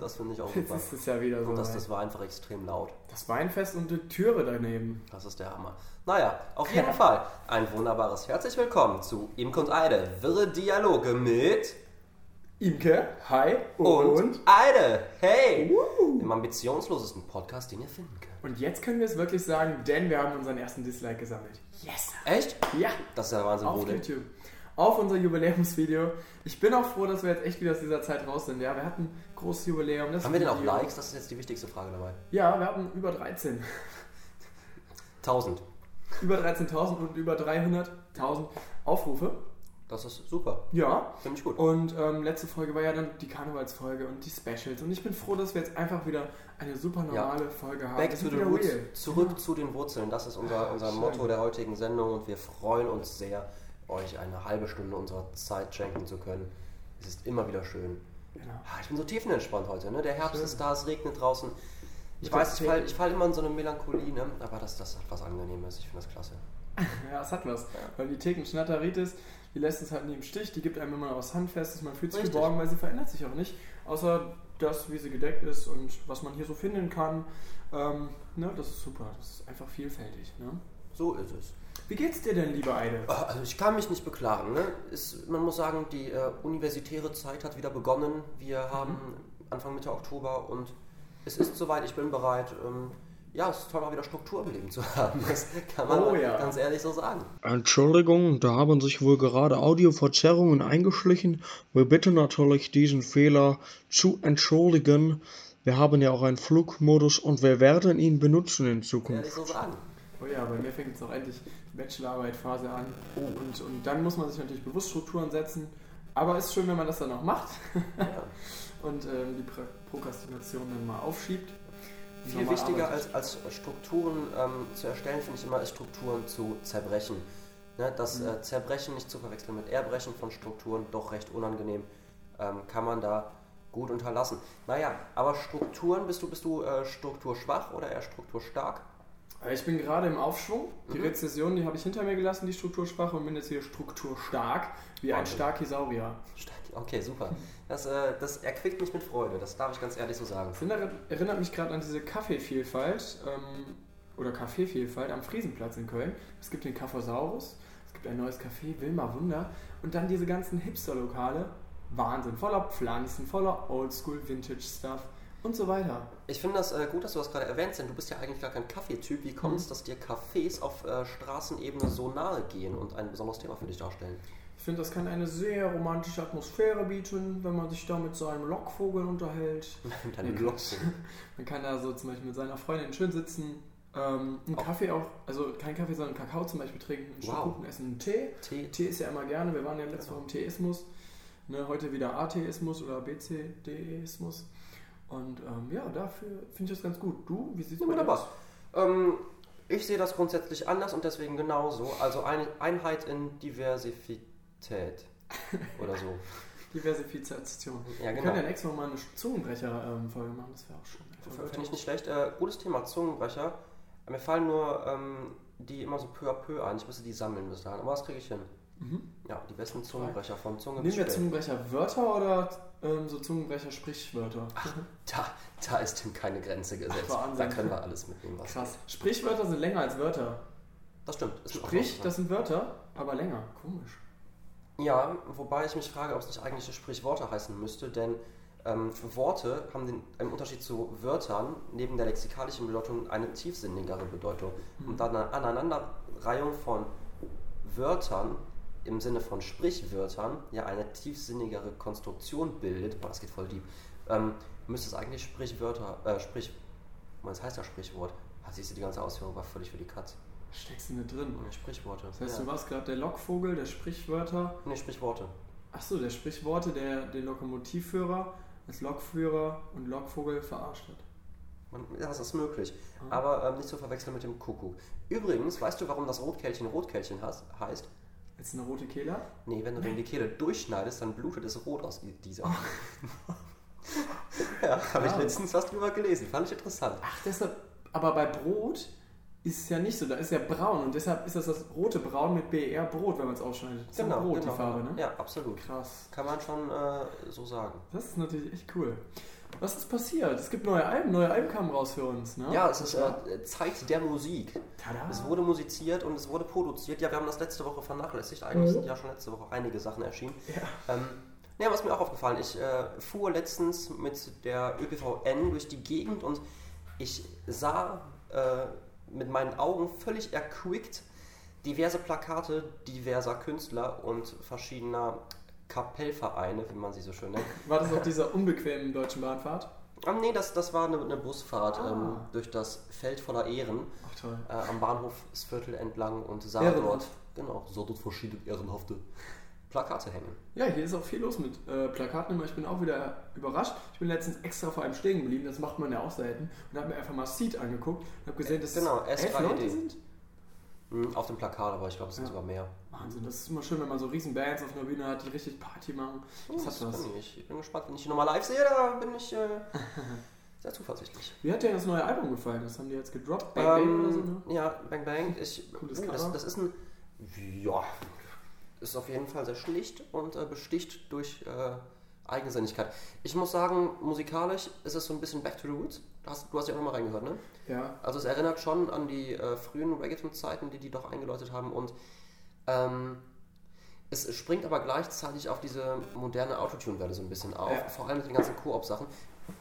Das finde ich auch super. ist es ja wieder so. Und das, das war einfach extrem laut. das Weinfest und die Türe daneben. Das ist der Hammer. Naja, auf jeden Fall ein wunderbares Herzlich willkommen zu Imke und Eide. Wirre Dialoge mit Imke, hi und, Eide. Hey! Dem ambitionslosesten Podcast, den ihr finden könnt. Und jetzt können wir es wirklich sagen, denn wir haben unseren ersten Dislike gesammelt. Yes! Echt? Ja, Das ist ja Wahnsinn, auf denn? YouTube. Auf unser Jubiläumsvideo. Ich bin auch froh, dass wir jetzt echt wieder aus dieser Zeit raus sind. Ja, wir hatten ein großes Jubiläum. Das Haben wir denn auch Likes? Das ist jetzt die wichtigste Frage dabei. Ja, wir hatten über 13. 1000. Über 13.000 und über 300.000 Aufrufe. Das ist super. Ja. Finde ich gut. Und ähm, letzte Folge war ja dann die Karnevalsfolge und die Specials. Und ich bin froh, dass wir jetzt einfach wieder eine super normale Folge haben. Back to the roots. Zurück zu den Wurzeln. Das ist unser, unser. Motto der heutigen Sendung und wir freuen uns sehr, euch eine halbe Stunde unserer Zeit schenken zu können. Es ist immer wieder schön. Genau. Ah, Ich bin so tiefenentspannt heute. Ne? Der Herbst Schön. ist da, es regnet draußen. Ich Mit weiß, ich falle fall immer in so eine Melancholie, ne? aber das, das hat was Angenehmes. Ich finde das klasse. Ja, es hat was. Weil die Theken Schnatteritis, die lässt uns halt nie im Stich. Die gibt einem immer was Handfestes. Man fühlt sich Richtig. geborgen, weil sie verändert sich auch nicht. Außer das, wie sie gedeckt ist und was man hier so finden kann. Ähm, ne, das ist super. Das ist einfach vielfältig. Ne? So ist es. Wie geht's dir denn, liebe Eide? Ah, Also ich kann mich nicht beklagen. Ne? Ist, man muss sagen, die äh, universitäre Zeit hat wieder begonnen. Wir haben Anfang Mitte Oktober und es ist soweit, ich bin bereit. Ähm, ja, es ist toll, mal wieder Struktur im Leben zu haben. Das kann man Oh ja. ganz ehrlich so sagen. Entschuldigung, da haben sich wohl gerade Audioverzerrungen eingeschlichen. Wir bitten natürlich, diesen Fehler zu entschuldigen. Wir haben ja auch einen Flugmodus und wir werden ihn benutzen in Ehrlich Zukunft. so sagen. Oh ja, bei mir fängt jetzt auch endlich Bachelorarbeit-Phase an. Und, und dann muss man sich natürlich bewusst Strukturen setzen. Aber es ist schön, wenn man das dann auch macht Ja. und ähm, die Pro Prokrastination dann mal aufschiebt. Viel wichtiger als, als Strukturen ähm, zu erstellen, finde ich immer, ist Strukturen zu zerbrechen. Ne, das Mhm. äh, Zerbrechen nicht zu verwechseln mit Erbrechen von Strukturen, doch recht unangenehm, ähm, kann man da gut unterlassen. Naja, aber Strukturen, bist du, bist du äh, strukturschwach oder eher strukturstark? Ich bin gerade im Aufschwung. Die Mhm. Rezession, die habe ich hinter mir gelassen, die strukturschwach, und bin jetzt hier strukturstark, wie ein. Starkisaurier. Stark. Okay, super. Das, äh, das erquickt mich mit Freude, das darf ich ganz ehrlich so sagen. Das erinnert, erinnert mich gerade an diese Kaffeevielfalt ähm, oder Kaffeevielfalt am Friesenplatz in Köln. Es gibt den Kaffeesaurus, es gibt ein neues Café, Wilma Wunder und dann diese ganzen Hipster-Lokale. Wahnsinn, voller Pflanzen, voller Oldschool-Vintage-Stuff und so weiter. Ich finde das äh, gut, dass du das gerade erwähnst, denn du bist ja eigentlich gar kein Kaffeetyp. Wie kommt es, dass dir Cafés auf äh, Straßenebene so nahe gehen und ein besonderes Thema für dich darstellen? Ich finde, das kann eine sehr romantische Atmosphäre bieten, wenn man sich da mit seinem Lockvogel unterhält. Man Loks. kann, man kann da so zum Beispiel mit seiner Freundin schön sitzen, ähm, einen Auch- Kaffee auch, also kein Kaffee, sondern Kakao zum Beispiel trinken, ein Stück Wow. Kuchen essen, einen Tee. Tee. Tee ist ja immer gerne, wir waren ja letzte Woche im Teeismus, ne, heute wieder Atheismus oder BCDismus. Und ähm, ja, dafür finde ich das ganz gut. Du, wie Ja, bei dir wunderbar. aus? Ähm, ich sehe das grundsätzlich anders und deswegen genauso. Also eine Einheit in Diversität. Oder so. Diversifikation. Ja, Wir genau. können ja nächstes Mal mal eine Zungenbrecher-Folge machen, das wäre auch schön. Einfach Finde ich nicht schlecht. Äh, gutes Thema, Zungenbrecher. Mir fallen nur ähm, die immer so peu à peu ein. Ich müsste die sammeln bis dahin. Aber das kriege ich hin. Mhm. Ja, die besten Zungenbrecher von Zunge Nehmen wir Stell. Zungenbrecher-Wörter oder ähm, so Zungenbrecher-Sprichwörter? Da, da ist dem keine Grenze gesetzt. Ach, da können wir alles mitnehmen. Was Krass. Sprichwörter sind länger als Wörter. Das stimmt. Auch Sprich, das sind Wörter, aber länger. Komisch. Ja, wobei ich mich frage, ob es nicht eigentlich Sprichworte heißen müsste, denn ähm, Worte haben den, im Unterschied zu Wörtern neben der lexikalischen Bedeutung eine tiefsinnigere Bedeutung. Und da eine Aneinanderreihung von Wörtern im Sinne von Sprichwörtern ja eine tiefsinnigere Konstruktion bildet, boah, das geht voll deep, ähm, müsste es eigentlich Sprichwörter, äh, Sprich, das heißt ja Sprichwort. Ah, siehst du, die ganze Ausführung war völlig für die Katz. Steckst du nicht drin. Sprichworte. Das heißt, ja. du warst gerade der Lockvogel, der Sprichwörter. Nee, Sprichworte. Achso, der Sprichworte, der den Lokomotivführer als Lokführer und Lokvogel verarscht hat. Man, ja, das ist möglich. Ah. Aber ähm, nicht zu verwechseln mit dem Kuckuck. Übrigens, weißt du, warum das Rotkehlchen Rotkehlchen heißt? Jetzt eine rote Kehle? Nee, wenn du dem die Kehle durchschneidest, dann blutet es rot aus dieser. ja, habe ich Ah. letztens was drüber gelesen. Fand ich interessant. Ach, deshalb. Aber bei Brot ist es ja nicht so. Da ist ja braun und deshalb ist das das rote Braun mit BR Brot, wenn man es ausschneidet. Das ist Genau, ja rot, genau. die Farbe, ne? Ja, absolut. Krass. Kann man schon äh, so sagen. Das ist natürlich echt cool. Was ist passiert? Es gibt neue Alben, neue Alben kamen raus für uns, ne? Ja, es ist äh, Zeit der Musik. Tada. Es wurde musiziert und es wurde produziert. Ja, wir haben das letzte Woche vernachlässigt. Eigentlich Mhm. sind ja schon letzte Woche einige Sachen erschienen. Ja. Ähm, ja, was mir auch aufgefallen, ich äh, fuhr letztens mit der ÖPVN durch die Gegend und ich sah äh, mit meinen Augen völlig erquickt diverse Plakate diverser Künstler und verschiedener Kapellvereine, wie man sie so schön nennt. War das auf dieser unbequemen deutschen Bahnfahrt? Ah, nee, das, das war eine, eine Busfahrt Ah. ähm, durch das Feld voller Ehren Ach toll. äh, am Bahnhofsviertel entlang und sah Ehrenhaft. dort, genau, sah dort verschiedene ehrenhafte Plakate hängen. Ja, hier ist auch viel los mit äh, Plakaten, aber ich bin auch wieder überrascht. Ich bin letztens extra vor einem stehen geblieben, das macht man ja auch selten, und habe mir einfach mal Seed angeguckt und habe gesehen, dass Genau, es S3D. Leute sind. Hm, Auf dem Plakat, aber ich glaube, es sind Ja. sogar mehr. Wahnsinn, das ist immer schön, wenn man so riesen Bands auf einer Bühne hat, die richtig Party machen. Das Das hat was. ich. Ich bin gespannt, wenn ich die nochmal live sehe, da bin ich äh, sehr zuversichtlich. Wie hat dir das neue Album gefallen? Das haben die jetzt gedroppt? Bang Bang oder so, ne? Ja, Bang Bang. Ich, Cooles das, Cover. das ist ein. Ja. Ist auf jeden Fall sehr schlicht und äh, besticht durch äh, Eigensinnigkeit. Ich muss sagen, musikalisch ist es so ein bisschen Back to the Roots. Du hast, du hast ja auch nochmal reingehört, ne? Ja. Also es erinnert schon an die äh, frühen Reggaeton-Zeiten, die die doch eingeläutet haben und ähm, es springt aber gleichzeitig auf diese moderne Autotune-Welle so ein bisschen auf, Ja. vor allem mit den ganzen Koop-Sachen.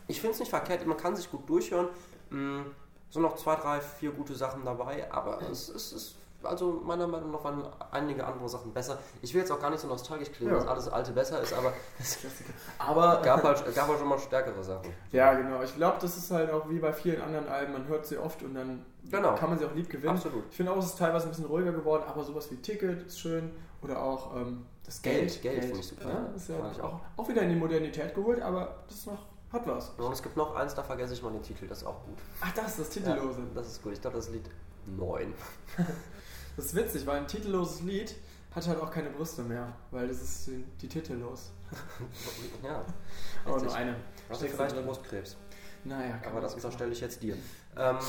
Ich finde es nicht verkehrt, man kann sich gut durchhören. Mm, sind noch zwei, drei, vier gute Sachen dabei, aber es, es ist, also meiner Meinung nach waren einige andere Sachen besser. Ich will jetzt auch gar nicht so nostalgisch klingen, Ja. dass alles Alte besser ist, aber Klassiker. aber gab halt, gab halt schon mal stärkere Sachen. Ja, genau. Ich glaube, das ist halt auch wie bei vielen anderen Alben, man hört sie oft und dann Genau. kann man sie auch lieb gewinnen. Absolut. Ich finde auch, es ist teilweise ein bisschen ruhiger geworden, aber sowas wie Ticket ist schön oder auch ähm, das Geld. Geld, Geld finde ich super. Ja, ist ja ich auch, auch wieder in die Modernität geholt, aber das ist noch, hat was. Und es gibt noch eins, da vergesse ich mal den Titel, das ist auch gut. Ach, das ist das Titellose. Ja, das ist gut. Ich glaube, das ist Lied 9. Das ist witzig, weil ein titelloses Lied hat halt auch keine Brüste mehr, weil das ist die, die titellos. ja. Aber Richtig. nur eine. Also vielleicht drin. Brustkrebs. Naja, Aber das unterstelle ich jetzt dir. Ähm,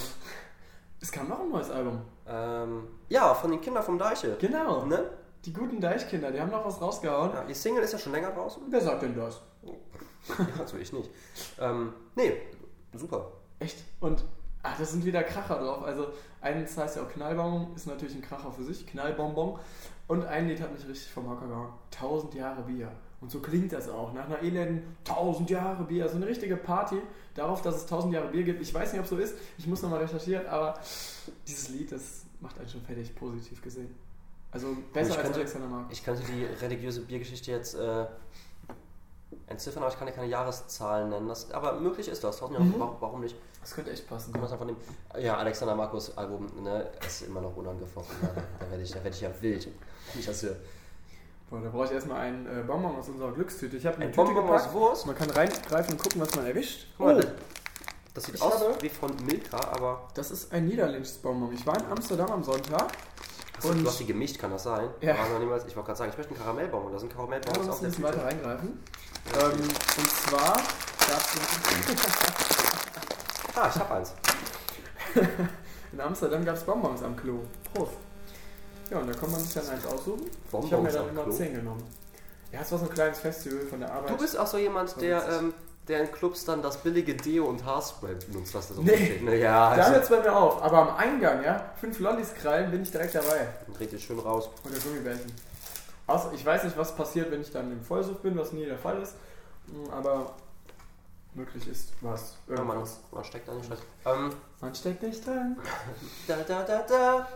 Es kam noch ein neues Album. ähm, ja, von den Kindern vom Deiche. Genau. Ne? Die guten Deichkinder, die haben noch was rausgehauen. Ja, die Single ist ja schon länger draußen. Wer sagt denn das? Ja, also ich nicht. Ähm, nee, super. Echt? Und ach, das sind wieder Kracher drauf. Also eins heißt ja auch Knallbonbon, ist natürlich ein Kracher für sich, Knallbonbon. Und ein Lied hat mich richtig vom Hocker gehauen. Tausend Jahre Bier. Und so klingt das auch. Nach einer elenden tausend Jahre Bier. So eine richtige Party darauf, dass es tausend Jahre Bier gibt. Ich weiß nicht, ob es so ist. Ich muss nochmal recherchieren, aber dieses Lied, das macht einen schon fertig, positiv gesehen. Also besser Ich als könnte- Alexander Mark. Ich könnte die religiöse Biergeschichte jetzt äh, entziffern, aber ich kann ja keine Jahreszahlen nennen. Das, aber möglich ist das. Tausend Jahre, Mhm. warum, warum nicht? Das könnte echt passen. Kann man es einfach nehmen. Ja, Alexander Markus Album, ne, ist immer noch unangefochten. Da, da werde ich, da werd ich ja wild. Ich hier. Boah, da brauche ich erstmal einen äh, Bonbon aus unserer Glückstüte. Ich habe eine Ein Tüte Bonbon gepackt. aus Wurst. Man kann reingreifen und gucken, was man erwischt. Oh, das- sieht Ich aus habe- wie von Milka, aber das ist ein niederländisches Bonbon. Ich war in Amsterdam am Sonntag. Achso, Und- du hast die gemischt, kann das sein? Ja. Noch niemals, ich wollte gerade sagen, ich möchte einen Karamellbonbon. Da sind Ja, Karamellbonbons wir auf der ein bisschen Tüte. weiter reingreifen. Ähm, und zwar gab Ah, ich hab eins. in Amsterdam gab es Bonbons am Klo. Prost. Ja, und da kann man sich dann eins aussuchen. ich habe mir Bonbons dann immer Klo? 10 genommen. Ja, es war so ein kleines Festival von der Arbeit. Du bist auch so jemand, der, ähm, der in Clubs dann das billige Deo und Haarspray benutzt, was da so Nee. steht. Ne, ja, da also, hört es bei mir auf. Aber am Eingang, ja, fünf Lollis krallen, bin ich direkt dabei. dann dreht ihr schön raus. Oder Gummibärchen. Außer, ich weiß nicht, was passiert, wenn ich dann im Vollsucht bin, was nie der Fall ist. Mm, Aber möglich ist was. Ja, man, Irgendwas. man steckt da nicht rein. Ähm, Man steckt nicht dran. da, da, da, da.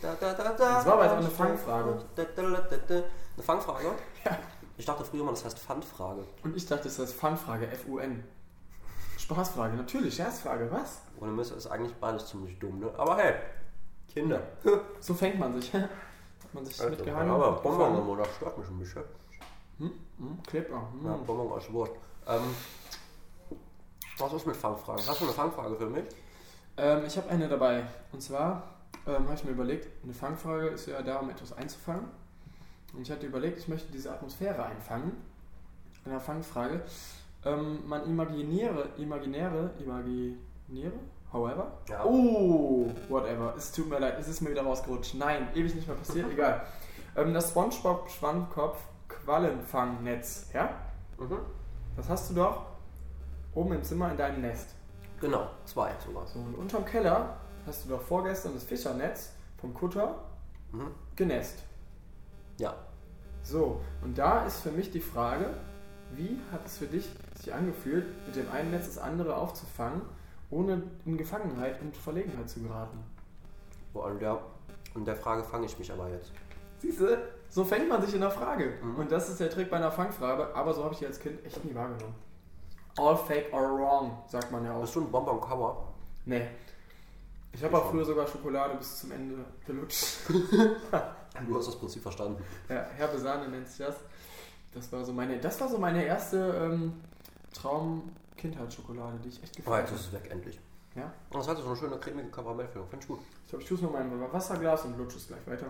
Da, da, da, da. Das war aber jetzt auch eine Fangfrage. Da, da, da, da, da. Eine Fangfrage? Ja. Ich dachte früher mal, das heißt Pfandfrage. Und ich dachte, das ist Fun-Frage, F-U-N. Spaßfrage, natürlich, Scherzfrage, was? Ohne Mist ist eigentlich beides ziemlich dumm, ne? Aber hey, Kinder. So fängt man sich. Hat man sich Also, mitgehangen. aber Bonbon, das stört mich ein bisschen. Hm? Hm? Kleber. Hm. Ja, Bonbon aus Wurst. Ähm, was ist mit Fangfragen? Hast du eine Fangfrage für mich? Ähm, ich habe eine dabei. Und zwar ähm, habe ich mir überlegt, eine Fangfrage ist ja da, um etwas einzufangen. Und ich hatte überlegt, ich möchte diese Atmosphäre einfangen. Eine Fangfrage. Ähm, man imaginiere, imaginäre, imaginiere, However? Ja. Oh, whatever. Es tut mir leid, es ist mir wieder rausgerutscht. Nein, ewig nicht mehr passiert, egal. Ähm, das SpongeBob Schwammkopf Quallenfangnetz, ja? Mhm. Das hast du doch oben im Zimmer in deinem Nest. Genau, zwei sogar. So, und unterm Keller hast du doch vorgestern das Fischernetz vom Kutter Mhm. genässt. Ja. So, und da ist für mich die Frage, wie hat es für dich sich angefühlt, mit dem einen Netz das andere aufzufangen, ohne in Gefangenheit und Verlegenheit zu geraten? Boah, an der, an der Frage fange ich mich aber jetzt. Siehst du, so fängt man sich in der Frage. Mhm. Und das ist der Trick bei einer Fangfrage, aber so habe ich die als Kind echt nie wahrgenommen. All fake or wrong, sagt man ja auch. Bist du ein Bonbon Cover? Nee. Ich habe auch früher sogar Schokolade bis zum Ende gelutscht. Du hast das Prinzip verstanden. Ja, herbe Sahne nennt sich das. Das war so meine, das war so meine erste ähm, Traum-Kindheitsschokolade, die ich echt Oh, gefallen jetzt habe. ist es weg, endlich. Ja? Und das hatte so eine schöne cremige Karamellfüllung. Finde ich gut. Ich glaube, ich tue es noch mal in mein Wasserglas und lutsche es gleich weiter.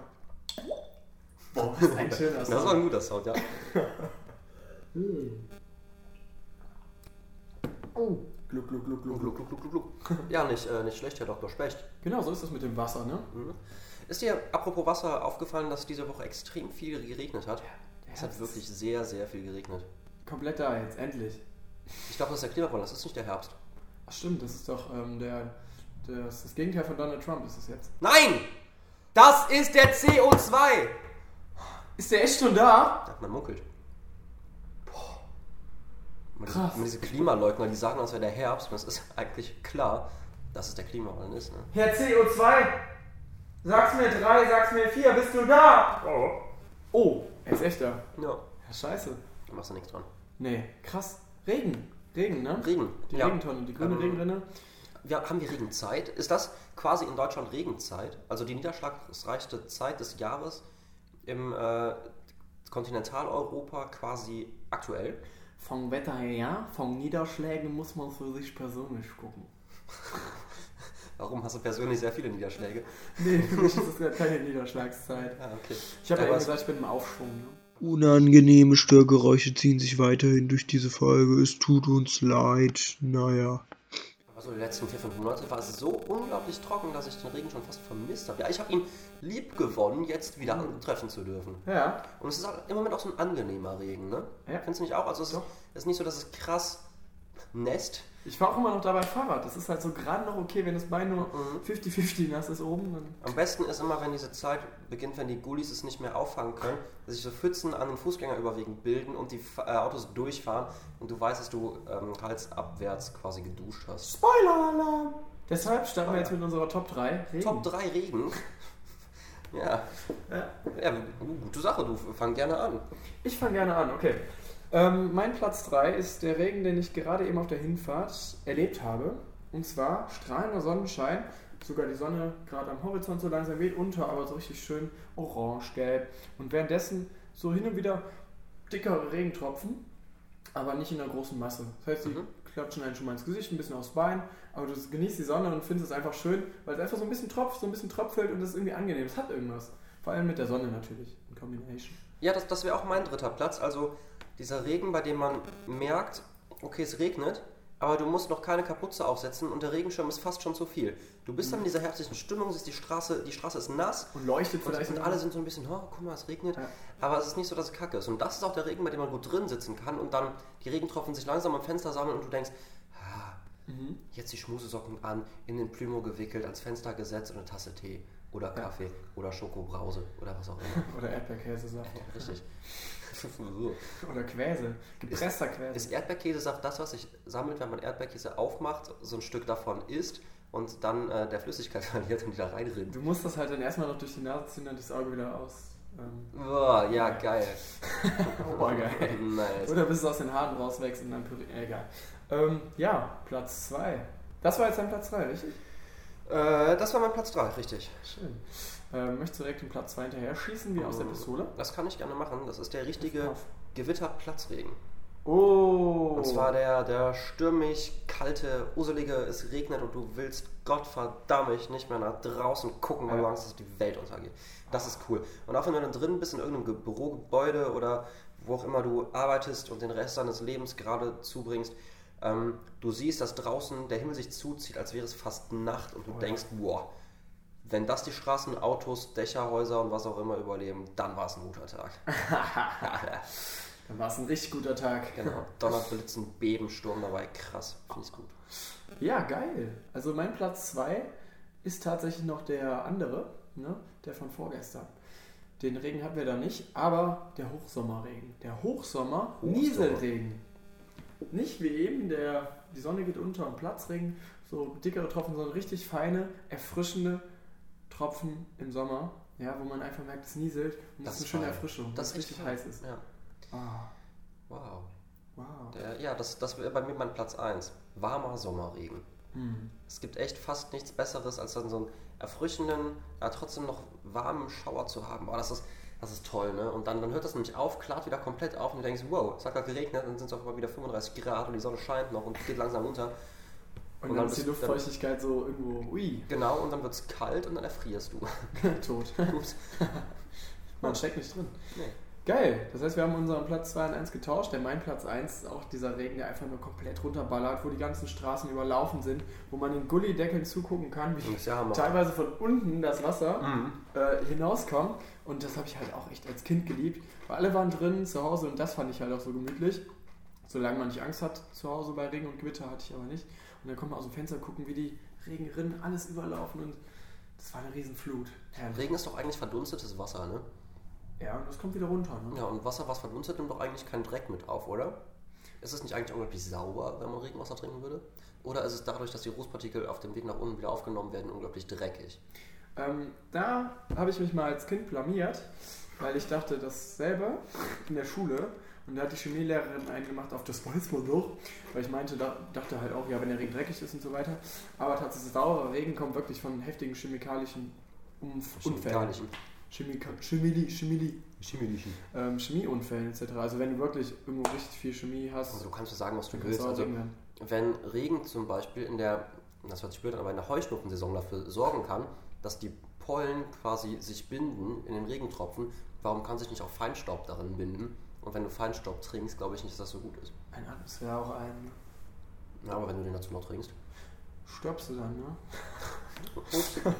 Boah, das ist ein schöner Das war Sound. ein guter Sound, ja. Gluck, gluck, gluck, gluck, Gluck, gluck, gluck, gluck, gluck. Ja, nicht, äh, nicht schlecht, Herr Dr. Specht. Genau, so ist das mit dem Wasser, ne? Mhm. Ist dir apropos Wasser aufgefallen, dass diese Woche extrem viel geregnet hat? Es hat wirklich sehr, sehr viel geregnet. Komplett da jetzt, endlich. Ich glaube, das ist der Klimawandel, das ist nicht der Herbst. Ach stimmt, das ist doch ähm, der, das, das Gegenteil von Donald Trump ist es jetzt. Nein! Das ist der CO2! Ist der echt schon da? Ja, man munkelt. Krass. Diese, diese Klimaleugner, die sagen, das wäre der Herbst, und es ist eigentlich klar, dass es der Klimawandel ist. Ne? Herr CO2, sag's mir drei, sag's mir vier, bist du da? Oh, er ist echt da. Ja, Ja, scheiße. da machst du nichts dran. Nee, krass. Regen. Regen, ne? Regen. Die ja. Regentonne, die grüne Ähm, Regenrinne. Ja, haben wir Regenzeit? Ist das quasi in Deutschland Regenzeit? Also die niederschlagsreichste Zeit des Jahres im äh, Kontinentaleuropa quasi aktuell? Vom Wetter her ja, vom Niederschlägen muss man für sich persönlich gucken. Warum hast du persönlich sehr viele Niederschläge? Nee, für mich ist das gerade keine Niederschlagszeit. Ah, okay. Ich habe ja Aber eben es- gesagt, ich bin im Aufschwung. Ne? Unangenehme Störgeräusche ziehen sich weiterhin durch diese Folge. Es tut uns leid. Naja. Also die letzten vier, fünf Monate war es so unglaublich trocken, dass ich den Regen schon fast vermisst habe. Ja, ich habe ihn lieb gewonnen, jetzt wieder antreffen zu dürfen. Ja, Und es ist auch im Moment auch so ein angenehmer Regen, ne? Ja. Findest du nicht auch? Also es ist, es ist nicht so, dass es krass nässt. Ich fahre auch immer noch dabei Fahrrad. Das ist halt so gerade noch okay, wenn das Bein nur Mhm. 50-50 nass ist oben. Dann Am besten ist immer, wenn diese Zeit beginnt, wenn die Gullis es nicht mehr auffangen können, dass sich so Pfützen an den Fußgängerüberwegen bilden und die äh, Autos durchfahren und du weißt, dass du ähm, halsabwärts quasi geduscht hast. Spoiler-Alarm! Deshalb starten wir jetzt mit unserer Top 3 Regen. Top 3 Regen. ja. Ja. ja, gute Sache, du fang gerne an. Ich fange gerne an, okay. Ähm, mein Platz 3 ist der Regen, den ich gerade eben auf der Hinfahrt erlebt habe. Und zwar strahlender Sonnenschein. Sogar die Sonne gerade am Horizont so langsam weht unter, aber so richtig schön orange-gelb. Und währenddessen so hin und wieder dickere Regentropfen, aber nicht in einer großen Masse. Das heißt, die Mhm. klatschen einen schon mal ins Gesicht, ein bisschen aufs Bein, aber du genießt die Sonne und findest es einfach schön, weil es einfach so ein bisschen tropft, so ein bisschen tröpfelt und es ist irgendwie angenehm. Es hat irgendwas. Vor allem mit der Sonne natürlich, in Combination. Ja, das, das wäre auch mein dritter Platz. Also dieser Regen, bei dem man merkt, okay, es regnet, aber du musst noch keine Kapuze aufsetzen und der Regenschirm ist fast schon zu viel. Du bist dann in dieser herbstlichen Stimmung, siehst die Straße, die Straße ist nass Und leuchtet und, vielleicht und alle sind so ein bisschen, oh, guck mal, es regnet. Ja. Aber es ist nicht so, dass es kacke ist. Und das ist auch der Regen, bei dem man gut drin sitzen kann und dann die Regentropfen sich langsam am Fenster sammeln und du denkst, ah, Mhm. jetzt die Schmusesocken an, in den Plümo gewickelt, ans Fenster gesetzt und eine Tasse Tee oder Kaffee oder Schokobrause oder was auch immer. Oder Erdbeerkäsesaft. Richtig. Oder Quäse. Gepresster Quäse. Ist Erdbeerkäsesaft das, was sich sammelt, wenn man Erdbeerkäse aufmacht, so ein Stück davon isst und dann äh, der Flüssigkeit verliert und die da reinrinnt? Du musst das halt dann erstmal noch durch die Nase ziehen und das Auge wieder aus. Ähm, Boah, ja, geil. Boah, geil. nice. Oder bis es aus den Haaren rauswächst und dann äh, Egal. Ähm, ja, Platz 2. Das war jetzt dein Platz 3, richtig? Äh, das war mein Platz 3, richtig. Schön. Ähm, möchtest du direkt den Platz 2 hinterher schießen, wie aus der Pistole? Das kann ich gerne machen. Das ist der richtige. Gewitterplatzregen. Oh! Und zwar der, der stürmisch, kalte, uselige, es regnet und du willst Gottverdammt nicht mehr nach draußen gucken, weil Ja. du Angst hast, dass die Welt untergeht. Das ist cool. Und auch wenn du dann drin bist in irgendeinem Ge- Bürogebäude oder wo auch immer du arbeitest und den Rest deines Lebens gerade zubringst, Ähm, du siehst, dass draußen der Himmel sich zuzieht, als wäre es fast Nacht und du Oh, denkst, boah, wenn das die Straßen, Autos, Dächer, Häuser und was auch immer überleben, dann war es ein guter Tag. Dann war es ein richtig guter Tag. genau. Donner, Blitzen, Beben, Sturm dabei, krass. Finde ich gut. Ja, geil. Also mein Platz 2 ist tatsächlich noch der andere, ne? der von vorgestern. Den Regen hatten wir da nicht, aber der Hochsommerregen. Der Hochsommer, Hochsommer. Nieselregen. Nicht wie eben, der die Sonne geht unter und Platzregen, so dickere Tropfen, sondern richtig feine, erfrischende Tropfen im Sommer, ja, wo man einfach merkt, es nieselt und das, Das ist eine schöne war- Erfrischung, Das es ist richtig fein. heiß ist. Ja. Ah, Wow. wow. Der, ja, das, das wäre bei mir mein Platz 1. Warmer Sommerregen. Hm. Es gibt echt fast nichts Besseres, als dann so einen erfrischenden, ja, trotzdem noch warmen Schauer zu haben. Oh, das ist, das ist toll, ne? Und dann, dann hört das nämlich auf, klart wieder komplett auf und du denkst, wow, es hat gerade geregnet, dann sind es auf einmal wieder 35 Grad und die Sonne scheint noch und geht langsam runter. Und, Und dann dann ist die Luftfeuchtigkeit so irgendwo, ui, Genau, und dann wird es kalt und dann erfrierst du. tot. Gut. Man steckt nicht drin. Nee. Geil. Das heißt, wir haben unseren Platz 2 und 1 getauscht. Der mein Platz 1 ist auch dieser Regen, der einfach nur komplett runterballert, wo die ganzen Straßen überlaufen sind, wo man den Gullideckeln zugucken kann, wie ja teilweise von unten das Wasser Mhm. äh, hinauskommt. Und das habe ich halt auch echt als Kind geliebt. Weil alle waren drin zu Hause und das fand ich halt auch so gemütlich. Solange man nicht Angst hat zu Hause bei Regen und Gewitter, hatte ich aber nicht. Und dann konnte man aus dem Fenster gucken, wie die Regenrinnen alles überlaufen und das war eine Riesenflut. Herrlich. Regen ist doch eigentlich verdunstetes Wasser, ne? Ja, und das kommt wieder runter. Ne? Ja, und Wasser, was verdunstet, nimmt doch eigentlich keinen Dreck mit auf, oder? Ist es nicht eigentlich unglaublich sauber, wenn man Regenwasser trinken würde? Oder ist es dadurch, dass die Rußpartikel auf dem Weg nach unten wieder aufgenommen werden, unglaublich dreckig? Ähm, da habe ich mich mal als Kind blamiert, weil ich dachte dasselbe in der Schule. Und da hat die Chemielehrerin einen gemacht, auf das weiß man doch. Weil ich meinte, da, dachte halt auch, ja, wenn der Regen dreckig ist und so weiter. Aber tatsächlich, saurer Regen kommt wirklich von heftigen chemikalischen Umf Unfällen. Chemikalischen. Chemika Chemili, Chemili, Chemischen. ähm, Chemieunfällen etc. Also wenn du wirklich irgendwo richtig viel Chemie hast, Also du kannst so sagen, was du willst. Also werden. wenn Regen zum Beispiel in der, das hört sich blöd an, aber in der Heuschnuppensaison dafür sorgen kann, dass die Pollen quasi sich binden in den Regentropfen, warum kann sich nicht auch Feinstaub darin binden? Und wenn du Feinstaub trinkst, glaube ich nicht, dass das so gut ist. Ein anderes wäre auch ein. Ja, aber wenn du den dazu noch trinkst. Stirbst du dann, ne?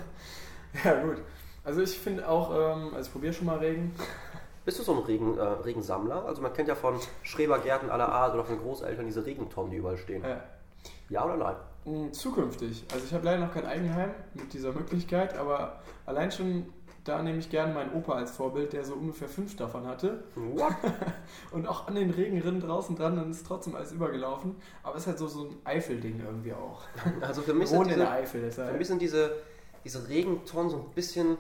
ja, gut. Also ich finde auch, ähm, also ich probiere schon mal Regen. Bist du so ein Regen, äh, Regensammler? Also man kennt ja von Schrebergärten aller Art oder von Großeltern diese Regentonnen, die überall stehen. Äh, Ja oder nein? mh, zukünftig. Also ich habe leider noch kein Eigenheim mit dieser Möglichkeit, aber allein schon da nehme ich gerne meinen Opa als Vorbild, der so ungefähr fünf davon hatte. What? Und auch an den Regenrinnen draußen dran, dann ist trotzdem alles übergelaufen. Aber es ist halt so, so ein Eifel-Ding irgendwie auch. Also für mich sind in der diese, Eifel, für deshalb. mich sind diese, diese Regentonnen so ein bisschen,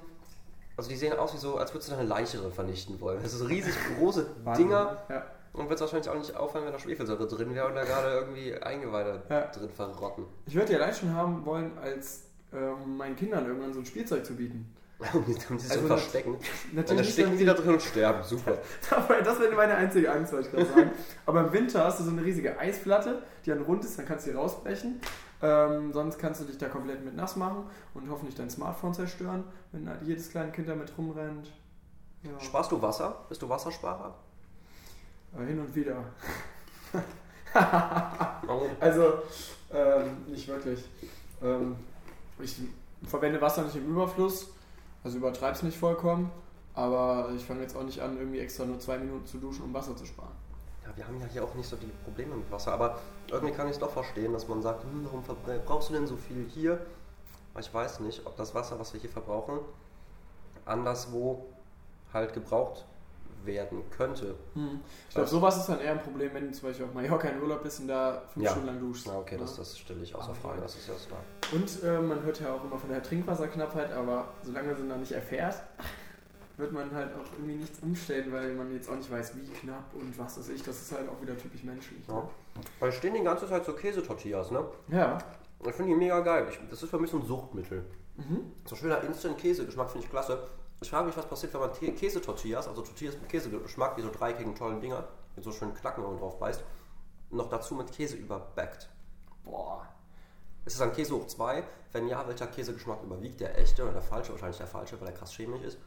also die sehen aus wie so, als würdest du deine Leichere vernichten wollen. Das sind so riesig große. Dinger Ja. und wird es wahrscheinlich auch nicht auffallen, wenn da Schwefelsäure drin wäre und da gerade irgendwie Eingeweide Ja. drin verrotten. Ich würde die allein schon haben wollen, als ähm, meinen Kindern irgendwann so ein Spielzeug zu bieten. um die, die sich Also verstecken. Und dann Natürlich nicht, stecken die da drin und sterben. Super. Aber das wäre meine einzige Angst, wollte ich gerade sagen. Aber im Winter hast du so eine riesige Eisplatte, die dann rund ist, dann kannst du die rausbrechen. Ähm, sonst kannst du dich da komplett mit nass machen und hoffentlich dein Smartphone zerstören, wenn halt jedes kleine Kind damit rumrennt. Ja. Sparst du Wasser? Bist du Wassersparer? Aber hin und wieder. Also, ähm, nicht wirklich. Ähm, ich verwende Wasser nicht im Überfluss, also übertreib's nicht vollkommen. Aber ich fange jetzt auch nicht an, irgendwie extra nur zwei Minuten zu duschen, um Wasser zu sparen. Ja, wir haben ja hier auch nicht so die Probleme mit Wasser, aber irgendwie kann ich es doch verstehen, dass man sagt, hm, warum ver- brauchst du denn so viel hier? Aber ich weiß nicht, ob das Wasser, was wir hier verbrauchen, anderswo halt gebraucht werden könnte. Ich glaube, sowas ist dann eher ein Problem, wenn du zum Beispiel auf Mallorca in Urlaub bist und da fünf Ja. Stunden lang duschst. Na okay, ne? das, das stelle ich außer Frage, das ist ja klar. Und äh, man hört ja auch immer von der Trinkwasserknappheit, aber solange man sie noch nicht erfährt, wird man halt auch irgendwie nichts umstellen, weil man jetzt auch nicht weiß, wie knapp und was weiß ich. Das ist halt auch wieder typisch menschlich. Ne? Ja. Weil stehen die ganze Zeit so Käsetortillas, ne? Ja. Ich finde die mega geil. Ich, das ist für mich so ein Suchtmittel. Mhm. So schöner Instant-Käsegeschmack finde ich klasse. Ich frage mich, was passiert, wenn man Käsetortillas, also Tortillas mit Käsegeschmack, die so dreieckigen tollen Dinger, mit so schönen Klacken oben drauf beißt, noch dazu mit Käse überbackt. Boah. Ist es ein Käse hoch 2? Wenn ja, welcher Käsegeschmack überwiegt? Der echte oder der falsche? Wahrscheinlich der falsche, weil er krass chemisch ist.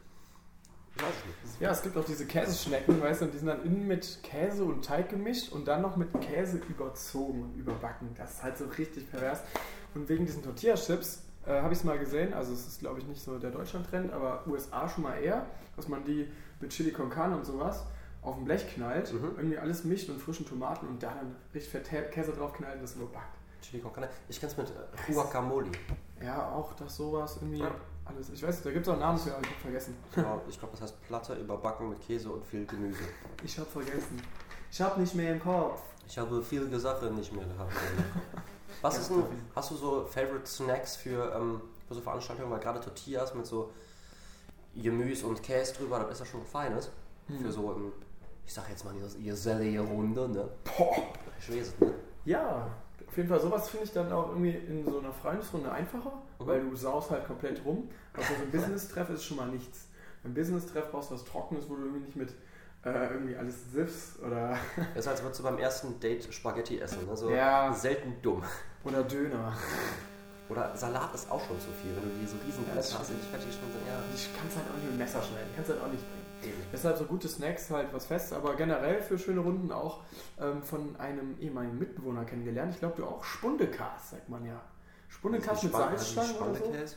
Ja, es gibt auch diese Käseschnecken, weißt du, und die sind dann innen mit Käse und Teig gemischt und dann noch mit Käse überzogen und überbacken. Das ist halt so richtig pervers. Und wegen diesen Tortilla-Chips äh, habe ich es mal gesehen, also es ist glaube ich nicht so der Deutschland-Trend, aber USA schon mal eher, dass man die mit Chili con Carne und sowas auf ein Blech knallt, Mhm. irgendwie alles mischt und frischen Tomaten und da dann richtig fett Käse drauf knallt und das überbackt. Chili con carne. Ich kenn's mit äh, Guacamole. Ja, auch das sowas irgendwie Ja. Alles. Ich weiß, da gibt es auch Namen für, aber ich habe vergessen. Ja, ich glaube, das heißt Platte überbacken mit Käse und viel Gemüse. Ich habe vergessen. Ich habe nicht mehr im Kopf. Ich habe viele Sachen nicht mehr gehabt. Was ist denn, hast du so Favorite Snacks für, ähm, für so Veranstaltungen, weil gerade Tortillas mit so Gemüse und Käse drüber, das ist ja schon Feines. Hm. Für so, ähm, ich sag jetzt mal, diese gesellige Runde, ne? Boah. Ich weiß es, ne? Ja, auf jeden Fall, sowas finde ich dann auch irgendwie in so einer Freundesrunde einfacher, Mhm. weil du saust halt komplett rum. Aber so ein Business-Treff ist schon mal nichts. Beim Business-Treff brauchst du was Trockenes, wo du irgendwie nicht mit äh, irgendwie alles siffst oder, Das ist, als würdest du beim ersten Date Spaghetti essen, ne? So Ja. selten dumm. oder Döner. Oder Salat ist auch schon zu viel, wenn du diese riesen Blätter hast, die Ich kann es halt auch nicht mit dem Messer schneiden, kannst halt auch nicht bringen. Eben. Deshalb so gute Snacks halt was Festes, aber generell für schöne Runden auch ähm, von einem ehemaligen Mitbewohner kennengelernt. Ich glaube, du auch Spundekas, sagt man ja. Spundekas mit Salzstangen oder so?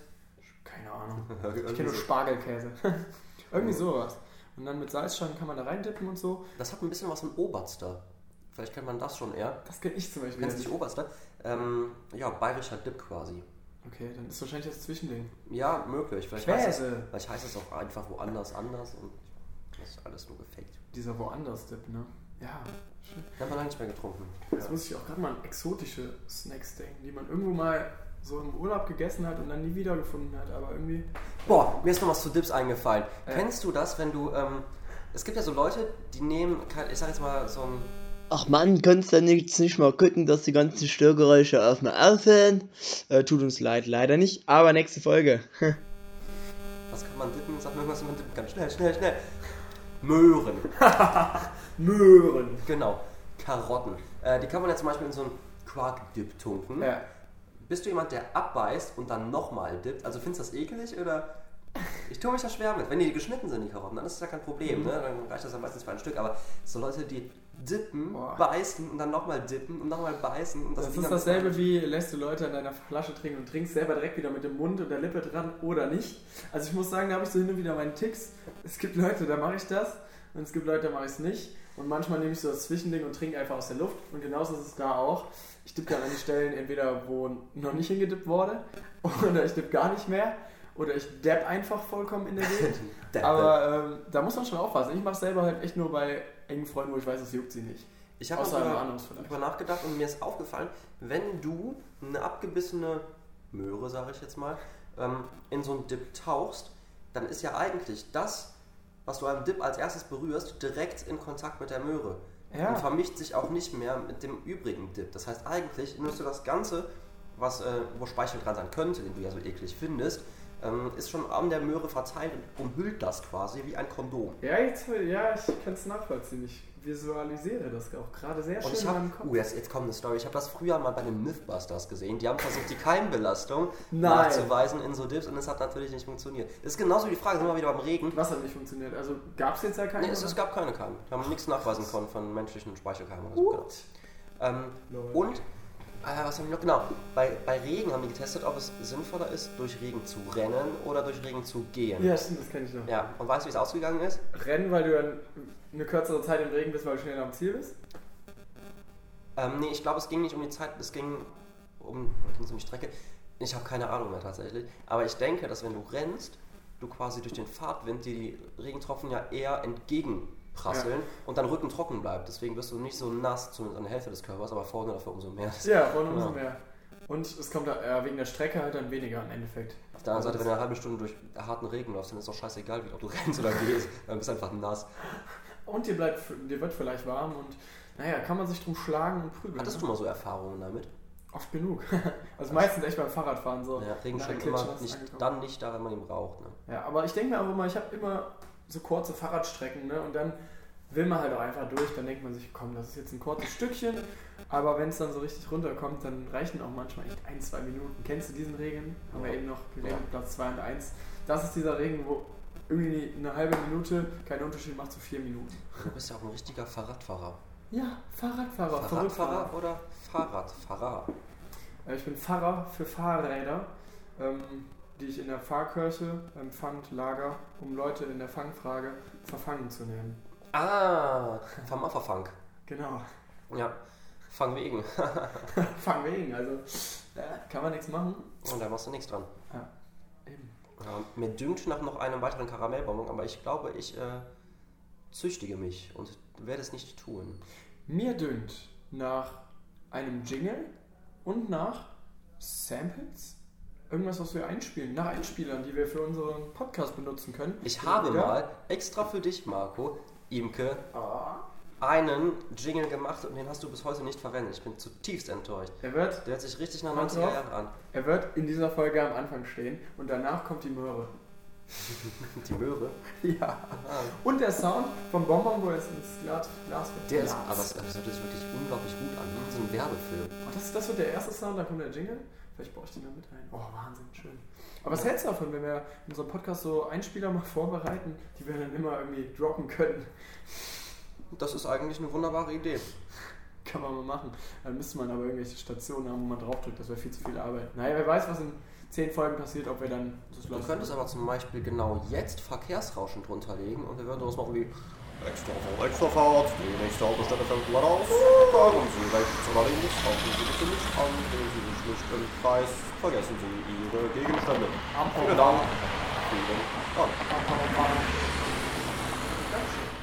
Keine Ahnung. Ich kenne nur. Spargelkäse. Irgendwie sowas. Und dann mit Salzstangen kann man da reindippen und so. Das hat ein bisschen was mit Oberster. Vielleicht kennt man das schon eher. Das kenne ich zum Beispiel. Kennst du nicht Oberster? Ähm, ja, bayerischer Dip quasi. Okay, dann ist wahrscheinlich das Zwischending. Ja, möglich. Vielleicht heißt, es, vielleicht heißt es auch einfach woanders anders und das ist alles nur gefaked. Dieser woanders Dip, ne? Ja, schön. Ich habe lange nicht mehr getrunken. Jetzt muss ich auch gerade mal an exotische Snacks denken, die man irgendwo mal so im Urlaub gegessen hat und dann nie wiedergefunden hat, aber irgendwie. Boah, mir ist noch was zu Dips eingefallen. Ja. Kennst du das, wenn du, ähm, es gibt ja so Leute, die nehmen, kein- ich sag jetzt mal so ein, Ach man, kannst du jetzt nicht mal gucken, dass die ganzen Störgeräusche auf mal aufhören? Äh, tut uns leid, leider nicht, aber nächste Folge. was kann man dippen? Sag mir irgendwas, was man dippen kann. Schnell, schnell, schnell. Möhren. Möhren. Genau. Karotten. Äh, die kann man ja zum Beispiel in so einen Quark-Dip tunken. Ja. Bist du jemand, der abbeißt und dann nochmal dippt? Also findest du das eklig oder? Ich tue mich da schwer mit. Wenn die geschnitten sind, die Karotten, dann ist das ja kein Problem. Ne? Dann reicht das ja meistens für ein Stück. Aber so Leute, die dippen, Boah. beißen und dann nochmal dippen und nochmal beißen. Und Das Ding ist dasselbe wie lässt du Leute an deiner Flasche trinken und trinkst selber direkt wieder mit dem Mund und der Lippe dran oder nicht. Also ich muss sagen, da habe ich so hin und wieder meinen Ticks. Es gibt Leute, da mache ich das und es gibt Leute, da mache ich es nicht. Und manchmal nehme ich so das Zwischending und trinke einfach aus der Luft. Und genauso ist es da auch. Ich dippe dann an die Stellen entweder, wo noch nicht hingedippt wurde, oder ich dippe gar nicht mehr. Oder ich depp einfach vollkommen in der Gegend. Aber ähm, da muss man schon aufpassen. Ich mache selber halt echt nur bei engen Freunden, wo ich weiß, es juckt sie nicht. Ich habe darüber, darüber nachgedacht und mir ist aufgefallen, wenn du eine abgebissene Möhre, sage ich jetzt mal, ähm, in so einen Dip tauchst, dann ist ja eigentlich das, was du am Dip als erstes berührst, direkt in Kontakt mit der Möhre. Ja. Und vermischt sich auch nicht mehr mit dem übrigen Dip. Das heißt, eigentlich müsste das Ganze, was, äh, wo Speichel dran sein könnte, den du ja so eklig findest, ähm, ist schon an der Möhre verteilt und umhüllt das quasi wie ein Kondom. Ja, jetzt, ja ich kann es nachvollziehen. Ich visualisiere das auch gerade sehr schön Und ich in habe, meinem Kopf. uh, jetzt, jetzt kommt eine Story. Ich habe das früher mal bei den Mythbusters gesehen. Die haben versucht, die Keimbelastung Nein. nachzuweisen in so Dips und es hat natürlich nicht funktioniert. Das ist genauso wie die Frage, sind wir wieder beim Regen. Was hat nicht funktioniert? Also gab es jetzt ja keinen? Nee, es, es gab keine Keime. Wir haben nichts nachweisen können von menschlichen Speichelkeimen oder so. Genau. Gut. Ähm, und, äh, was haben wir noch? Genau, bei, bei Regen haben die getestet, ob es sinnvoller ist, durch Regen zu rennen oder durch Regen zu gehen. Ja, stimmt, das kenne ich noch. Ja, und weißt du, wie es ausgegangen ist? Rennen, weil du dann eine kürzere Zeit im Regen bist, weil du schneller am Ziel bist? Ähm, nee, ich glaube, es ging nicht um die Zeit, es ging um, ging's um die Strecke. Ich habe keine Ahnung mehr tatsächlich. Aber ich denke, dass wenn du rennst, du quasi durch den Fahrtwind die Regentropfen ja eher entgegenprasseln und dein Rücken trocken bleibt. Deswegen wirst du nicht so nass, zumindest an der Hälfte des Körpers, aber vorne dafür umso mehr. Ja, vorne umso Ja. mehr. Und es kommt da, äh, wegen der Strecke halt dann weniger im Endeffekt. Auf der anderen Seite, wenn du eine halbe Stunde durch harten Regen läufst, dann ist doch scheißegal, wie ob du rennst oder gehst. Dann bist du einfach nass. Und dir, bleibt, dir wird vielleicht warm und naja, kann man sich drum schlagen und prügeln. Hattest ne? du mal so Erfahrungen damit? Oft genug. also meistens echt beim Fahrradfahren so. Ja, Regen nach schon Klitschen immer nicht, dann nicht da, wenn man ihn braucht. Ne? Ja, aber ich denke mir auch immer, ich habe immer so kurze Fahrradstrecken, ne? Und dann will man halt auch einfach durch, dann denkt man sich, komm, das ist jetzt ein kurzes Stückchen, aber wenn es dann so richtig runterkommt, dann reichen auch manchmal echt ein, zwei Minuten. Kennst du diesen Regen? Haben wir eben noch Ja. Platz 2 und 1. Das ist dieser Regen, wo irgendwie eine halbe Minute keinen Unterschied macht zu vier Minuten. Du bist ja auch ein richtiger Fahrradfahrer. Ja, Fahrradfahrer. Fahrradfahrer oder Fahrradfahrer? Äh, Ich bin Pfarrer für Fahrräder, ähm, die ich in der Pfarrkirche beim Pfandlager, um Leute in der Fangfrage verfangen zu nehmen. Ah, vom Afferfang. Genau. Ja, fang wegen. Fang wegen, also ja, kann man nichts machen. Und da machst du nichts dran. Eben. Ja, mir dünkt nach noch einem weiteren Karamellbonbon, aber ich glaube, ich äh, züchtige mich und werde es nicht tun. Mir dünnt nach einem Jingle und nach Samples. Irgendwas, was wir einspielen. Nach Einspielern, die wir für unseren Podcast benutzen können. Ich habe Ja. mal extra für dich, Marco, Imke, Ah. einen Jingle gemacht und den hast du bis heute nicht verwendet. Ich bin zutiefst enttäuscht. Er wird, Der hört sich richtig nach Pass 90er auf. Jahren an. er wird in dieser Folge am Anfang stehen und danach kommt die Möhre. Die Möhre. Ja. Ah, Und der Sound vom Bonbon, wo es ins Glas, Glas wird. der ist, aber das hört sich wirklich unglaublich gut an. Wie so ein Werbefilm. Oh, das, das wird der erste Sound, dann kommt der Jingle. Vielleicht baue ich den da mit ein. Oh, Wahnsinn, schön. Aber was hältst du davon, wenn wir in unserem Podcast so Einspieler mal vorbereiten, die wir dann immer irgendwie droppen können? Das ist eigentlich eine wunderbare Idee. Kann man mal machen. Dann müsste man aber irgendwelche Stationen haben, wo man draufdrückt. Das wäre viel zu viel Arbeit. Naja, wer weiß, was in zehn Folgen passiert, ob wir dann das Du könntest aber zum Beispiel genau jetzt Verkehrsrauschen drunter legen und wir würden uns machen wie Extra Fahrt, extra Fahrt, die nächste Haltestelle fängt gleich aus. Fahren Sie rechts oder links, halten Sie bitte nicht an, drehen Sie sich nicht im Kreis, vergessen Sie Ihre Gegenstände. Vielen Dank. Vielen Dank.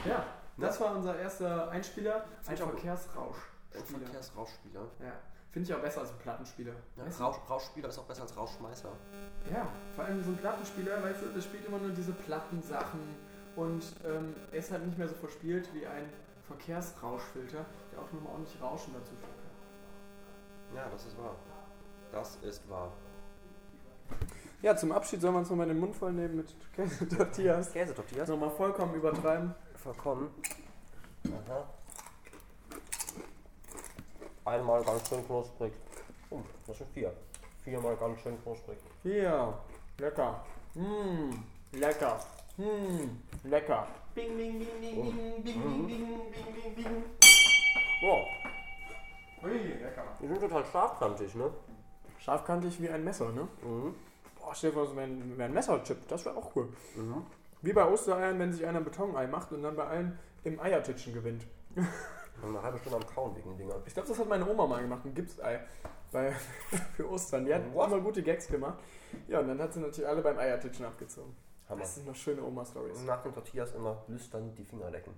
Ja, das war unser erster Einspieler. Ein. Verkehrsrausch. Ein Verkehrsrauschspieler. Ja. Finde ich auch besser als ein Plattenspieler. Ja? Rausch, Rauschspieler ist auch besser als Rauschschmeißer. Ja, vor allem so ein Plattenspieler, weißt du, der spielt immer nur diese Plattensachen und ähm, er ist halt nicht mehr so verspielt wie ein Verkehrsrauschfilter, der auch nochmal ordentlich Rauschen dazu fügt. Ja, das ist wahr. Das ist wahr. Ja, zum Abschied sollen wir uns nochmal den Mund voll nehmen mit Tortillas. Käsetortillas? Nochmal vollkommen übertreiben. Vollkommen. Aha. Einmal ganz schön knusprig. Oh, das sind vier. Viermal ganz schön knusprig. Hier, lecker. Mmh, lecker. Mmh, lecker. Bing, bing, bing, bing, Oh. bing, bing, bing, bing, bing, bing, bing. Wow, Ui, lecker. die sind total scharfkantig, ne? Scharfkantig wie ein Messer, ne? Mhm. Boah, stell dir vor, das wäre ein, wär ein Messerchip. Das wäre auch cool. Mhm. Wie bei Ostereiern, wenn sich einer ein Betonei macht und dann bei allen im Eiertitschen gewinnt. Eine halbe Stunde am Kauen wegen den Dingern. Ich glaube, das hat meine Oma mal gemacht, ein Gipsei. Bei, für Ostern. Die hat What? immer gute Gags gemacht. Ja, und dann hat sie natürlich alle beim Eiertitschen abgezogen. Hammer. Das sind noch schöne Oma-Stories. Und nach den Tortillas immer lüstern die Finger lecken.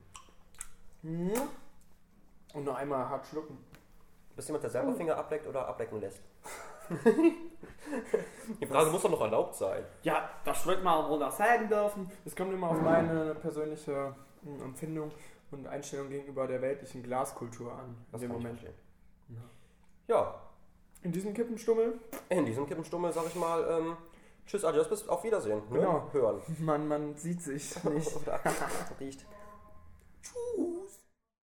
Mhm. Und noch einmal hart schlucken. Bist jemand, der selber Finger ableckt oder ablecken lässt? die Frage muss doch noch erlaubt sein. Ja, das wird man wohl noch sagen dürfen. Es kommt immer auf meine persönliche mm, Empfindung und Einstellung gegenüber der weltlichen Glaskultur an. In Das dem kann ich Moment. verstehen. Ja, In diesem Kippenstummel, in diesem Kippenstummel sag ich mal, ähm, tschüss, adios, bis auf Wiedersehen. Ne? Genau. Hören. man, man sieht sich nicht. Oder riecht. Tschu.